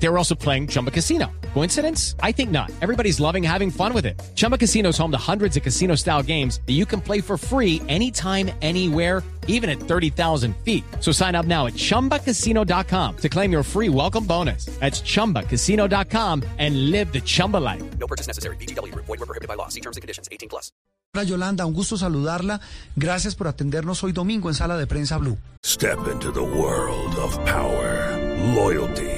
They were also playing Chumba Casino. Coincidence? I think not. Everybody's loving having fun with it. Chumba Casino is home to hundreds of casino style games that you can play for free anytime, anywhere, even at 30,000 feet. So sign up now at chumbacasino.com to claim your free welcome bonus. That's chumbacasino.com and live the Chumba life. No purchase necessary. BGW. Void were prohibited by law. See terms and conditions. 18 plus. Hola Yolanda, un gusto saludarla. Gracias por atendernos hoy domingo en Sala de Prensa Blue. Step into the world of power, loyalty,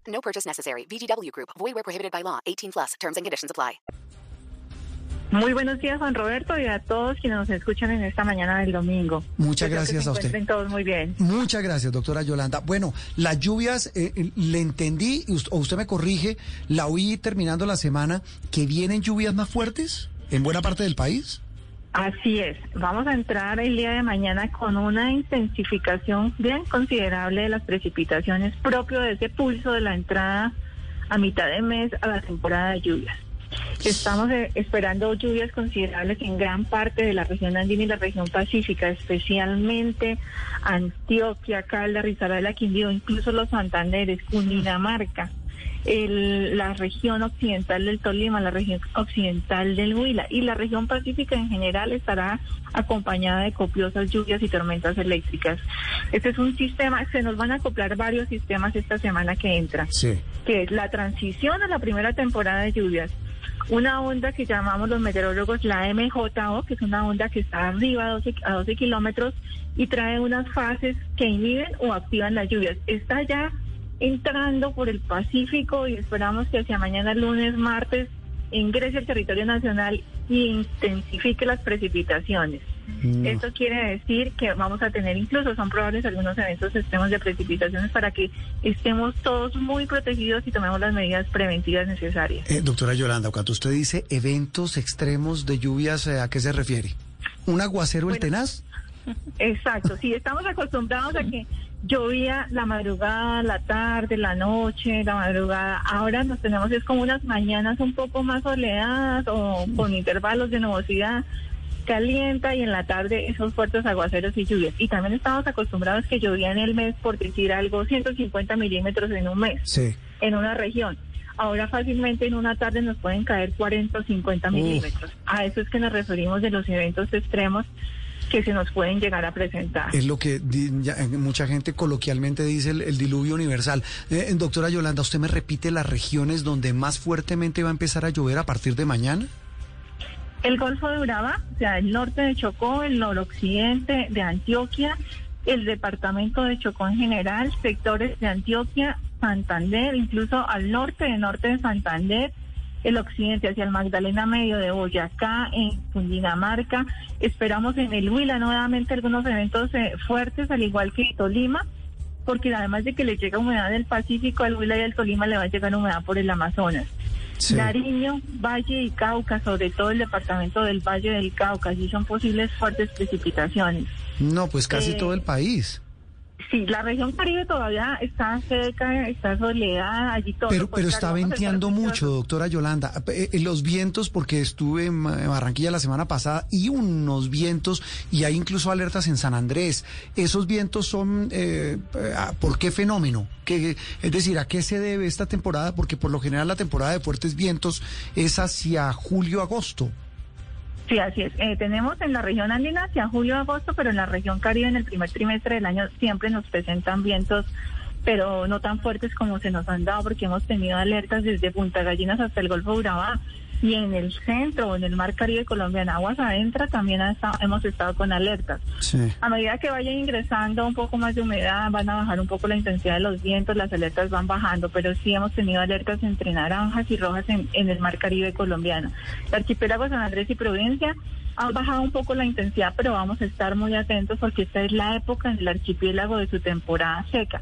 No purchase necessary. VGW Group. Void were prohibited by law. 18 plus. Terms and conditions apply. Muy buenos días, Juan Roberto, y a todos quienes nos escuchan en esta mañana del domingo. Muchas gracias a usted. todos muy bien. Muchas gracias, doctora Yolanda. Bueno, las lluvias, eh, eh, le entendí, o usted me corrige, la oí terminando la semana, que vienen lluvias más fuertes en buena parte del país. Así es. Vamos a entrar el día de mañana con una intensificación bien considerable de las precipitaciones propio de ese pulso de la entrada a mitad de mes a la temporada de lluvias. Estamos eh, esperando lluvias considerables en gran parte de la región andina y la región pacífica, especialmente Antioquia, Calda, Risaralda, Quindío, incluso los Santanderes, Cundinamarca, el- la región occidental del Tolima, la región occidental del Huila y la región pacífica en general estará acompañada de copiosas lluvias y tormentas eléctricas. Este es un sistema, se nos van a acoplar varios sistemas esta semana que entra Sí. que es la transición a la primera temporada de lluvias. Una onda que llamamos los meteorólogos la MJO, que es una onda que está arriba a 12, a 12 kilómetros y trae unas fases que inhiben o activan las lluvias. Está ya entrando por el Pacífico y esperamos que hacia mañana, lunes, martes, ingrese al territorio nacional y intensifique las precipitaciones. No. Esto quiere decir que vamos a tener, incluso son probables algunos eventos extremos de precipitaciones para que estemos todos muy protegidos y tomemos las medidas preventivas necesarias. Eh, doctora Yolanda, cuando usted dice eventos extremos de lluvias, eh, ¿a qué se refiere? ¿Un aguacero el tenaz? Exacto, sí, estamos acostumbrados a que llovía la madrugada, la tarde, la noche, la madrugada. Ahora nos tenemos es como unas mañanas un poco más soleadas o con intervalos de nubosidad calienta y en la tarde esos fuertes aguaceros y lluvias. Y también estamos acostumbrados que llovía en el mes, por decir algo, 150 milímetros en un mes. Sí. en una región. Ahora fácilmente en una tarde nos pueden caer 40 o 50 Uf. milímetros. A eso es que nos referimos de los eventos extremos que se nos pueden llegar a presentar. Es lo que di- ya, eh, mucha gente coloquialmente dice el, el diluvio universal. Eh, eh, doctora Yolanda, ¿usted me repite las regiones donde más fuertemente va a empezar a llover a partir de mañana? El Golfo de Urabá, o sea, el norte de Chocó, el noroccidente de Antioquia, el departamento de Chocó en general, sectores de Antioquia, Santander, incluso al norte de norte de Santander, el occidente hacia el Magdalena Medio de Boyacá, en Cundinamarca. Esperamos en el Huila nuevamente algunos eventos eh, fuertes, al igual que Tolima, porque además de que le llega humedad del Pacífico, al Huila y al Tolima le va a llegar humedad por el Amazonas. Sí. Nariño, Valle y Cauca, sobre todo el departamento del Valle del Cauca, allí son posibles fuertes precipitaciones. No, pues casi Eh, todo el país. Sí, la región Caribe todavía está seca, está soleada, allí todo. Pero, pero está venteando mucho, doctora Yolanda. Eh, eh, los vientos, porque estuve en Barranquilla la semana pasada, y unos vientos, y hay incluso alertas en San Andrés. ¿Esos vientos son, eh, por qué fenómeno? ¿Qué- es decir, ¿a qué se debe esta temporada? Porque por lo general la temporada de fuertes vientos es hacia julio-agosto. Sí, así es. Eh, tenemos en la región andina hacia julio, agosto, pero en la región Caribe en el primer trimestre del año siempre nos presentan vientos, pero no tan fuertes como se nos han dado, porque hemos tenido alertas desde Punta Gallinas hasta el Golfo de Urabá. Y en el centro o en el mar Caribe colombiano, aguas adentro, también ha estado- hemos estado con alertas. Sí. A medida que vaya ingresando un poco más de humedad, van a bajar un poco la intensidad de los vientos, las alertas van bajando, pero sí hemos tenido alertas entre naranjas y rojas en, en el mar Caribe colombiano. El archipiélago San Andrés y Providencia ha bajado un poco la intensidad, pero vamos a estar muy atentos porque esta es la época en el archipiélago de su temporada seca.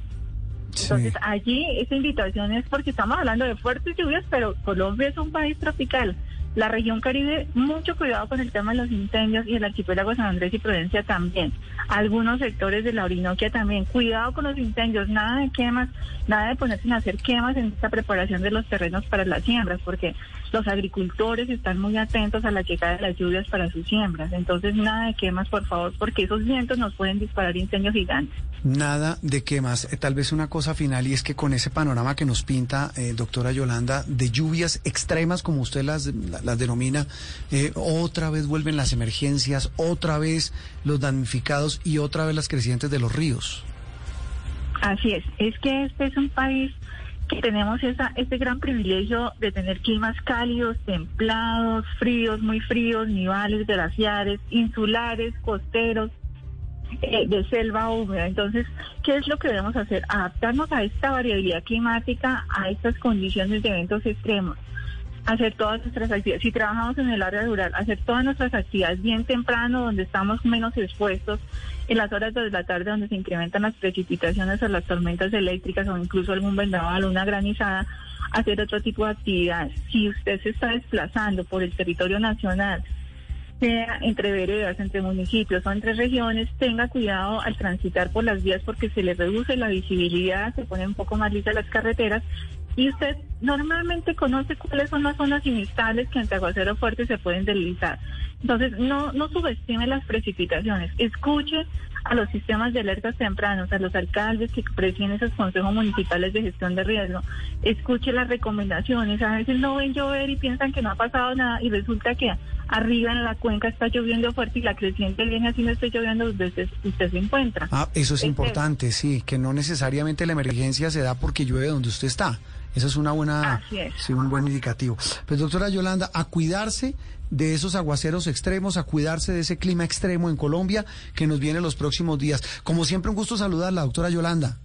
Entonces, allí esa invitación es porque estamos hablando de fuertes lluvias, pero Colombia es un país tropical. La región Caribe, mucho cuidado con el tema de los incendios y el archipiélago San Andrés y Providencia también. Algunos sectores de la Orinoquia también. Cuidado con los incendios, nada de quemas, nada de ponerse a hacer quemas en esta preparación de los terrenos para las siembras, porque los agricultores están muy atentos a la llegada de las lluvias para sus siembras. Entonces, nada de quemas, por favor, porque esos vientos nos pueden disparar incendios gigantes. Nada de quemas. Eh, tal vez una cosa final y es que con ese panorama que nos pinta, eh, doctora Yolanda, de lluvias extremas, como usted las, las denomina, eh, otra vez vuelven las emergencias, otra vez los damnificados y otra vez las crecientes de los ríos. Así es, es que este es un país que tenemos esa, este gran privilegio de tener climas cálidos, templados, fríos, muy fríos, nivales, glaciares, insulares, costeros, eh, de selva húmeda. Entonces, ¿qué es lo que debemos hacer? Adaptarnos a esta variabilidad climática, a estas condiciones de eventos extremos hacer todas nuestras actividades. Si trabajamos en el área rural, hacer todas nuestras actividades bien temprano, donde estamos menos expuestos, en las horas de la tarde, donde se incrementan las precipitaciones o las tormentas eléctricas o incluso algún vendaval, una granizada, hacer otro tipo de actividades. Si usted se está desplazando por el territorio nacional, sea entre veredas, entre municipios o entre regiones, tenga cuidado al transitar por las vías porque se le reduce la visibilidad, se ponen un poco más lisas las carreteras y usted normalmente conoce cuáles son las zonas inestables que ante aguacero fuerte se pueden deslizar. Entonces, no, no subestime las precipitaciones. Escuche a los sistemas de alertas tempranos, a los alcaldes que presiden esos consejos municipales de gestión de riesgo. Escuche las recomendaciones. A veces no ven llover y piensan que no ha pasado nada y resulta que arriba en la cuenca está lloviendo fuerte y la creciente viene así no está lloviendo veces usted se encuentra. Ah, eso es importante, sí, que no necesariamente la emergencia se da porque llueve donde usted está. Eso es una buena, sí, un buen indicativo. Pues doctora Yolanda, a cuidarse de esos aguaceros extremos, a cuidarse de ese clima extremo en Colombia que nos viene los próximos días. Como siempre, un gusto saludarla, doctora Yolanda.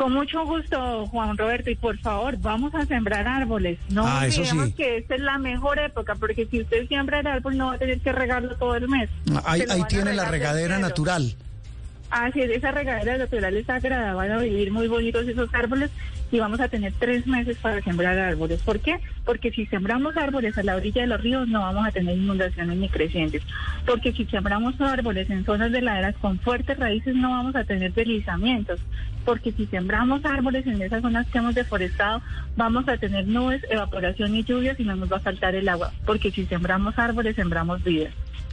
Con mucho gusto, Juan Roberto, y por favor, vamos a sembrar árboles. No ah, olvidemos que esta es la mejor época, porque si usted siembra el árbol no va a tener que regarlo todo el mes. Ahí, ahí tiene la regadera natural. Así es, esa regadera natural es sagrada, van a vivir muy bonitos esos árboles y vamos a tener tres meses para sembrar árboles. ¿Por qué? Porque si sembramos árboles a la orilla de los ríos no vamos a tener inundaciones ni crecientes. Porque si sembramos árboles en zonas de laderas con fuertes raíces no vamos a tener deslizamientos. Porque si sembramos árboles en esas zonas que hemos deforestado vamos a tener nubes, evaporación y lluvias y no nos va a faltar el agua. Porque si sembramos árboles sembramos vida.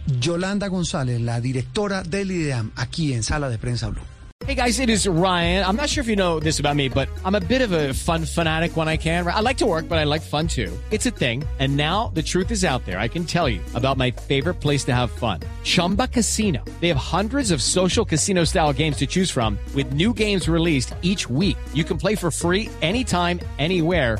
Yolanda González, la directora del IDEAM, aquí en Sala de Prensa Blue. Hey guys, it is Ryan. I'm not sure if you know this about me, but I'm a bit of a fun fanatic when I can. I like to work, but I like fun too. It's a thing. And now the truth is out there. I can tell you about my favorite place to have fun. Chumba Casino. They have hundreds of social casino style games to choose from with new games released each week. You can play for free anytime, anywhere